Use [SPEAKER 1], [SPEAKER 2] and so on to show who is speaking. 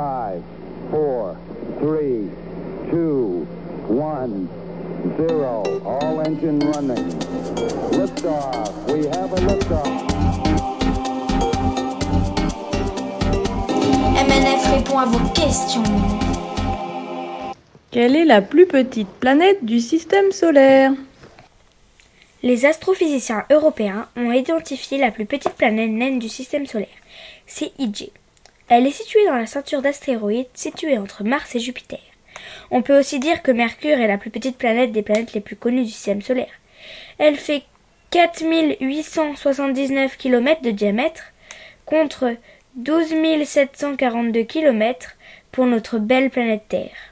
[SPEAKER 1] 5, 4, 3, 2, 1, 0. All engine running. Liftoff. We have a liftoff.
[SPEAKER 2] MNF répond à vos questions.
[SPEAKER 3] Quelle est la plus petite planète du système solaire?
[SPEAKER 4] Les astrophysiciens européens ont identifié la plus petite planète naine du système solaire. C'est IG. Elle est située dans la ceinture d'astéroïdes située entre Mars et Jupiter. On peut aussi dire que Mercure est la plus petite planète des planètes les plus connues du système solaire. Elle fait 4879 km de diamètre contre 12 742 km pour notre belle planète Terre.